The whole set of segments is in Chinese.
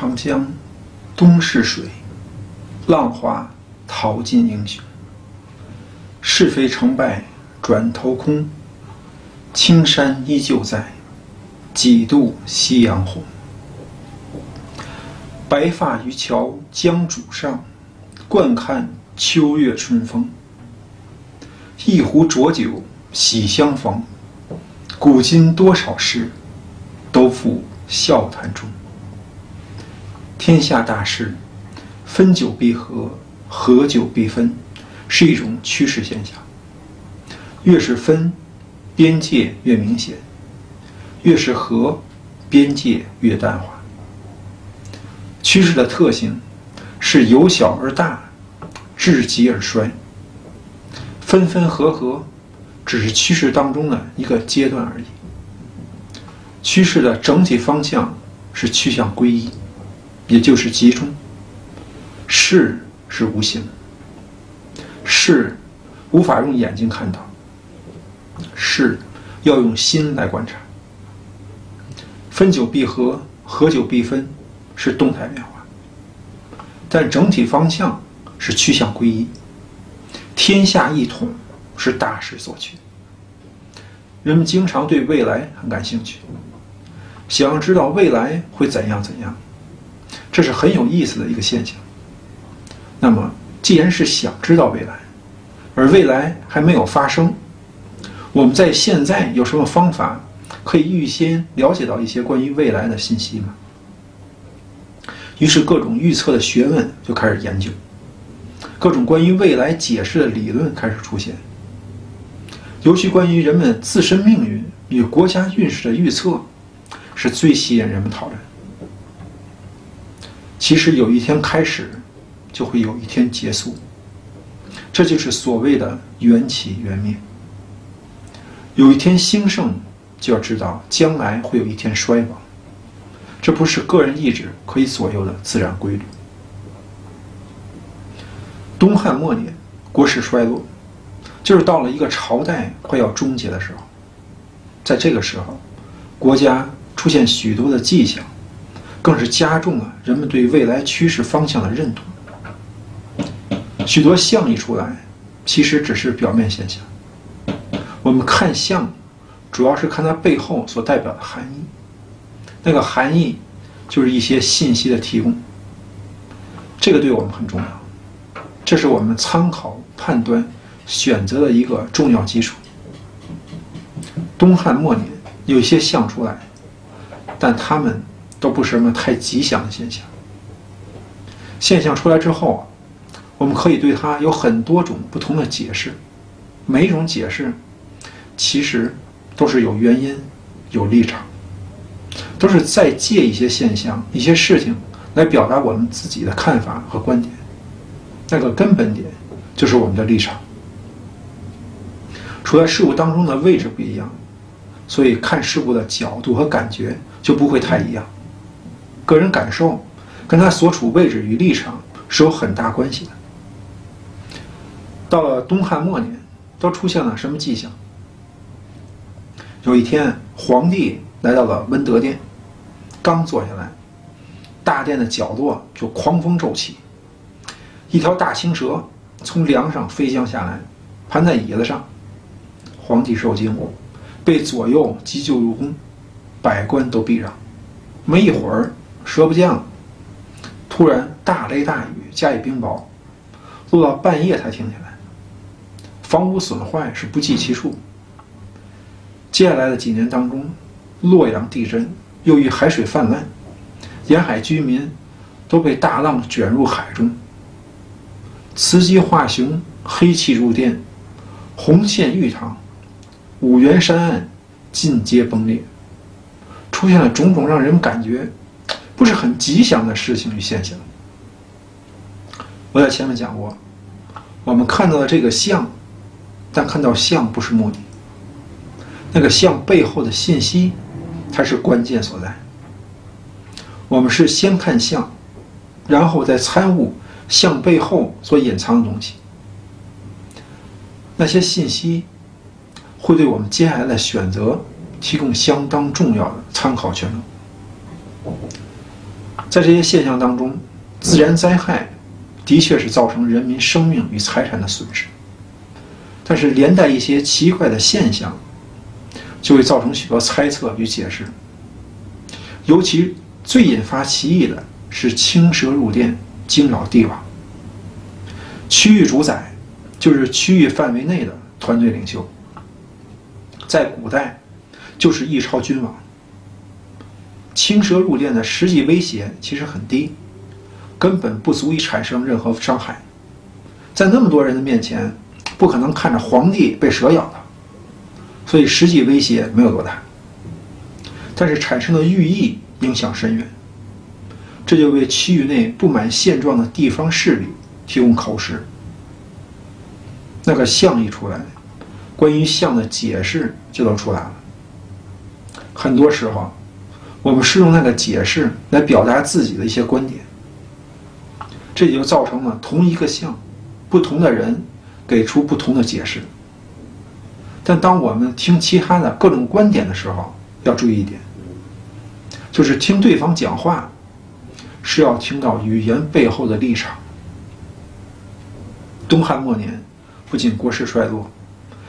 长江东逝水，浪花淘尽英雄。是非成败转头空，青山依旧在，几度夕阳红。白发渔樵江渚上，惯看秋月春风。一壶浊酒喜相逢，古今多少事，都付笑谈中。天下大事，分久必合，合久必分，是一种趋势现象。越是分，边界越明显；越是合，边界越淡化。趋势的特性是由小而大，至极而衰。分分合合，只是趋势当中的一个阶段而已。趋势的整体方向是趋向归一。也就是集中，事是无形，事无法用眼睛看到，事要用心来观察。分久必合，合久必分，是动态变化，但整体方向是趋向归一。天下一统是大势所趋。人们经常对未来很感兴趣，想要知道未来会怎样怎样。这是很有意思的一个现象。那么，既然是想知道未来，而未来还没有发生，我们在现在有什么方法可以预先了解到一些关于未来的信息吗？于是，各种预测的学问就开始研究，各种关于未来解释的理论开始出现。尤其关于人们自身命运与国家运势的预测，是最吸引人们讨论。其实有一天开始，就会有一天结束。这就是所谓的缘起缘灭。有一天兴盛，就要知道将来会有一天衰亡。这不是个人意志可以左右的自然规律。东汉末年，国势衰落，就是到了一个朝代快要终结的时候。在这个时候，国家出现许多的迹象。更是加重了人们对未来趋势方向的认同。许多象一出来，其实只是表面现象。我们看象，主要是看它背后所代表的含义。那个含义，就是一些信息的提供。这个对我们很重要，这是我们参考、判断、选择的一个重要基础。东汉末年有些象出来，但他们。都不是什么太吉祥的现象。现象出来之后啊，我们可以对它有很多种不同的解释，每一种解释其实都是有原因、有立场，都是在借一些现象、一些事情来表达我们自己的看法和观点。那个根本点就是我们的立场。处在事物当中的位置不一样，所以看事物的角度和感觉就不会太一样。个人感受跟他所处位置与立场是有很大关系的。到了东汉末年，都出现了什么迹象？有一天，皇帝来到了温德殿，刚坐下来，大殿的角落就狂风骤起，一条大青蛇从梁上飞将下来，盘在椅子上。皇帝受惊，被左右急救入宫，百官都避让。没一会儿。蛇不见了，突然大雷大雨加以冰雹，落到半夜才停下来。房屋损坏是不计其数。接下来的几年当中，洛阳地震，又遇海水泛滥，沿海居民都被大浪卷入海中。雌鸡化雄，黑气入殿，红线玉堂，五原山岸尽皆崩裂，出现了种种让人感觉。不是很吉祥的事情与现象。我在前面讲过，我们看到的这个像，但看到像不是目的，那个像背后的信息才是关键所在。我们是先看像，然后再参悟像背后所隐藏的东西。那些信息会对我们接下来的选择提供相当重要的参考权。在这些现象当中，自然灾害的确是造成人民生命与财产的损失，但是连带一些奇怪的现象，就会造成许多猜测与解释。尤其最引发歧义的是青蛇入殿，惊扰帝王。区域主宰就是区域范围内的团队领袖，在古代就是一朝君王。青蛇入殿的实际威胁其实很低，根本不足以产生任何伤害。在那么多人的面前，不可能看着皇帝被蛇咬的，所以实际威胁没有多大。但是产生的寓意影响深远，这就为区域内不满现状的地方势力提供口实。那个象一出来，关于象的解释就都出来了。很多时候。我们是用那个解释来表达自己的一些观点，这也就造成了同一个像，不同的人给出不同的解释。但当我们听其他的各种观点的时候，要注意一点，就是听对方讲话，是要听到语言背后的立场。东汉末年，不仅国势衰落，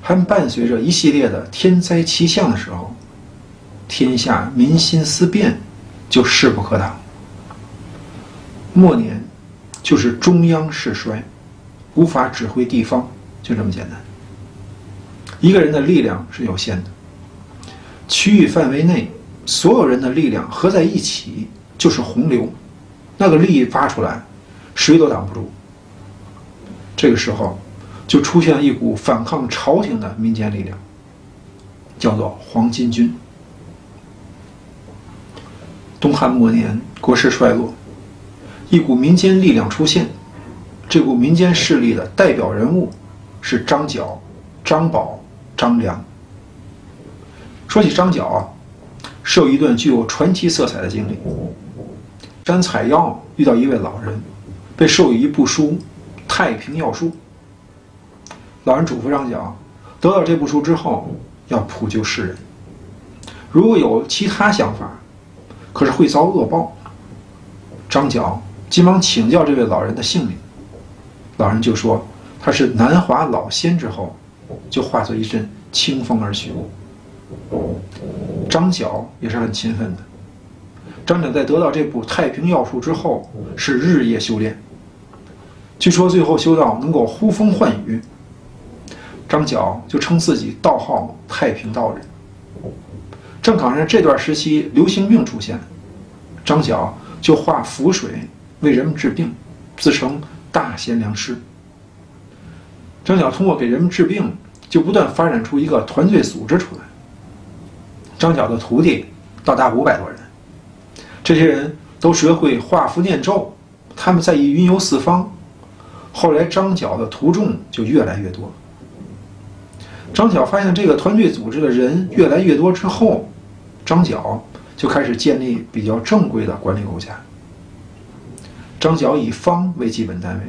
还伴随着一系列的天灾奇象的时候。天下民心思变，就势不可挡。末年，就是中央势衰，无法指挥地方，就这么简单。一个人的力量是有限的，区域范围内所有人的力量合在一起就是洪流，那个力发出来，谁都挡不住。这个时候，就出现了一股反抗朝廷的民间力量，叫做黄巾军。东汉末年，国势衰落，一股民间力量出现。这股民间势力的代表人物是张角、张宝、张良。说起张角啊，是有一段具有传奇色彩的经历。山采药遇到一位老人，被授予一部书《太平要书》。老人嘱咐张角，得到这部书之后要普救世人。如果有其他想法，可是会遭恶报。张角急忙请教这位老人的姓名，老人就说他是南华老仙，之后就化作一阵清风而去。张角也是很勤奋的。张角在得到这部太平要术之后，是日夜修炼，据说最后修到能够呼风唤雨。张角就称自己道号太平道人。正赶上这段时期流行病出现，张角就化符水为人们治病，自称大贤良师。张角通过给人们治病，就不断发展出一个团队组织出来。张角的徒弟到达五百多人，这些人都学会画符念咒，他们在意云游四方。后来张角的徒众就越来越多。张角发现这个团队组织的人越来越多之后，张角就开始建立比较正规的管理构架。张角以方为基本单位，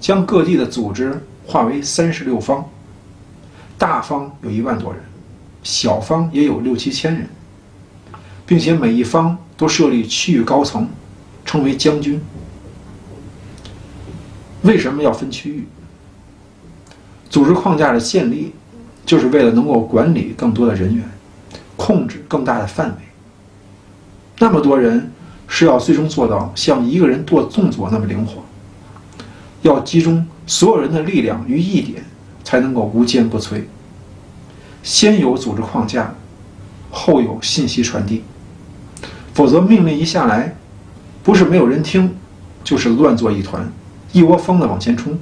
将各地的组织划为三十六方，大方有一万多人，小方也有六七千人，并且每一方都设立区域高层，称为将军。为什么要分区域？组织框架的建立。就是为了能够管理更多的人员，控制更大的范围。那么多人是要最终做到像一个人做动作那么灵活，要集中所有人的力量于一点，才能够无坚不摧。先有组织框架，后有信息传递，否则命令一下来，不是没有人听，就是乱作一团，一窝蜂的往前冲，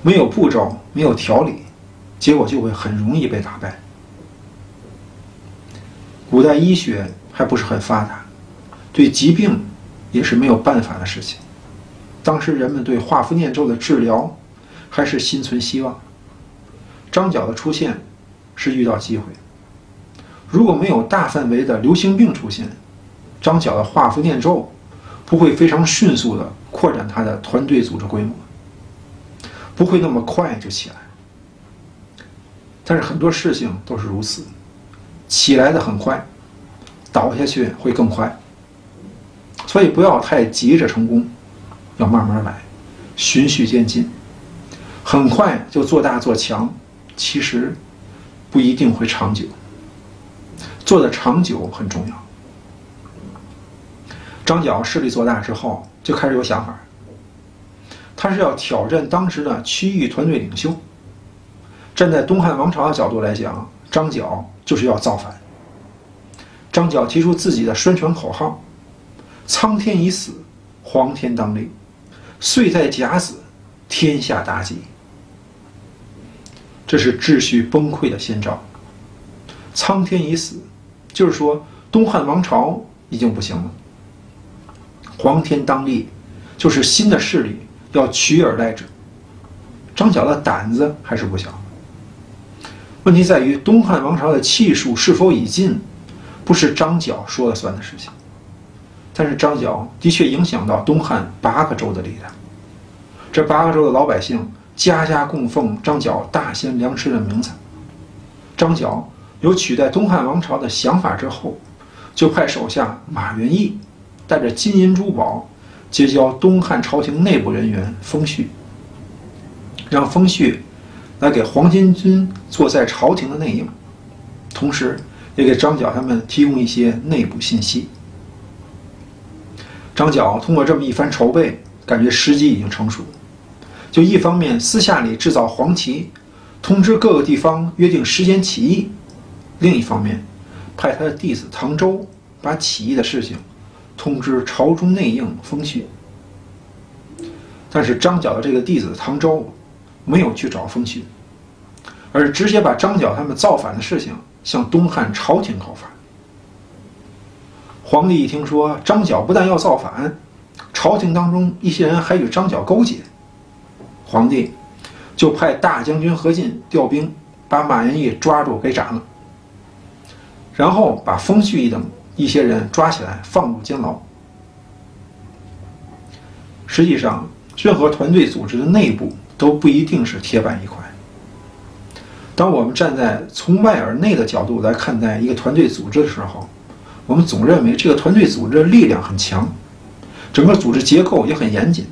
没有步骤，没有条理。结果就会很容易被打败。古代医学还不是很发达，对疾病也是没有办法的事情。当时人们对画符念咒的治疗还是心存希望。张角的出现是遇到机会。如果没有大范围的流行病出现，张角的画符念咒不会非常迅速的扩展他的团队组织规模，不会那么快就起来。但是很多事情都是如此，起来的很快，倒下去会更快。所以不要太急着成功，要慢慢来，循序渐进。很快就做大做强，其实不一定会长久。做的长久很重要。张角势力做大之后，就开始有想法。他是要挑战当时的区域团队领袖。站在东汉王朝的角度来讲，张角就是要造反。张角提出自己的宣传口号：“苍天已死，黄天当立；岁在甲子，天下大吉。”这是秩序崩溃的先兆。苍天已死，就是说东汉王朝已经不行了。黄天当立，就是新的势力要取而代之。张角的胆子还是不小。问题在于东汉王朝的气数是否已尽，不是张角说了算的事情。但是张角的确影响到东汉八个州的力量。这八个州的老百姓家家供奉张角大贤良师的名字。张角有取代东汉王朝的想法之后，就派手下马元义。带着金银珠宝，结交东汉朝廷内部人员封谞，让封谞来给黄巾军做在朝廷的内应，同时也给张角他们提供一些内部信息。张角通过这么一番筹备，感觉时机已经成熟，就一方面私下里制造黄旗，通知各个地方约定时间起义；另一方面，派他的弟子唐周把起义的事情。通知朝中内应封谞，但是张角的这个弟子唐周没有去找封谞，而直接把张角他们造反的事情向东汉朝廷告发。皇帝一听说张角不但要造反，朝廷当中一些人还与张角勾结，皇帝就派大将军何进调兵把马元义抓住给斩了，然后把封谞等。一些人抓起来放入监牢。实际上，任何团队组织的内部都不一定是铁板一块。当我们站在从外而内的角度来看待一个团队组织的时候，我们总认为这个团队组织的力量很强，整个组织结构也很严谨。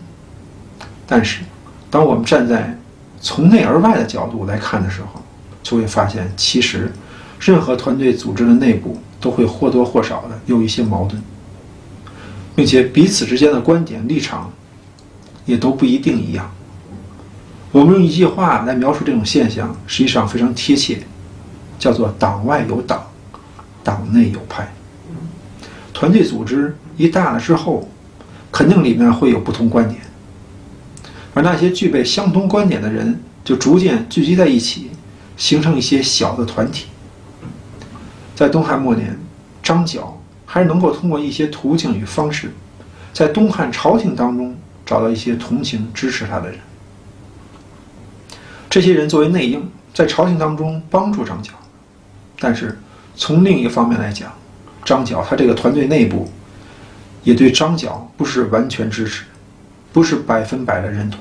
但是，当我们站在从内而外的角度来看的时候，就会发现，其实任何团队组织的内部。都会或多或少的有一些矛盾，并且彼此之间的观点立场也都不一定一样。我们用一句话来描述这种现象，实际上非常贴切，叫做“党外有党，党内有派”。团队组织一大了之后，肯定里面会有不同观点，而那些具备相同观点的人就逐渐聚集在一起，形成一些小的团体。在东汉末年，张角还是能够通过一些途径与方式，在东汉朝廷当中找到一些同情支持他的人。这些人作为内应，在朝廷当中帮助张角，但是从另一方面来讲，张角他这个团队内部也对张角不是完全支持，不是百分百的认同。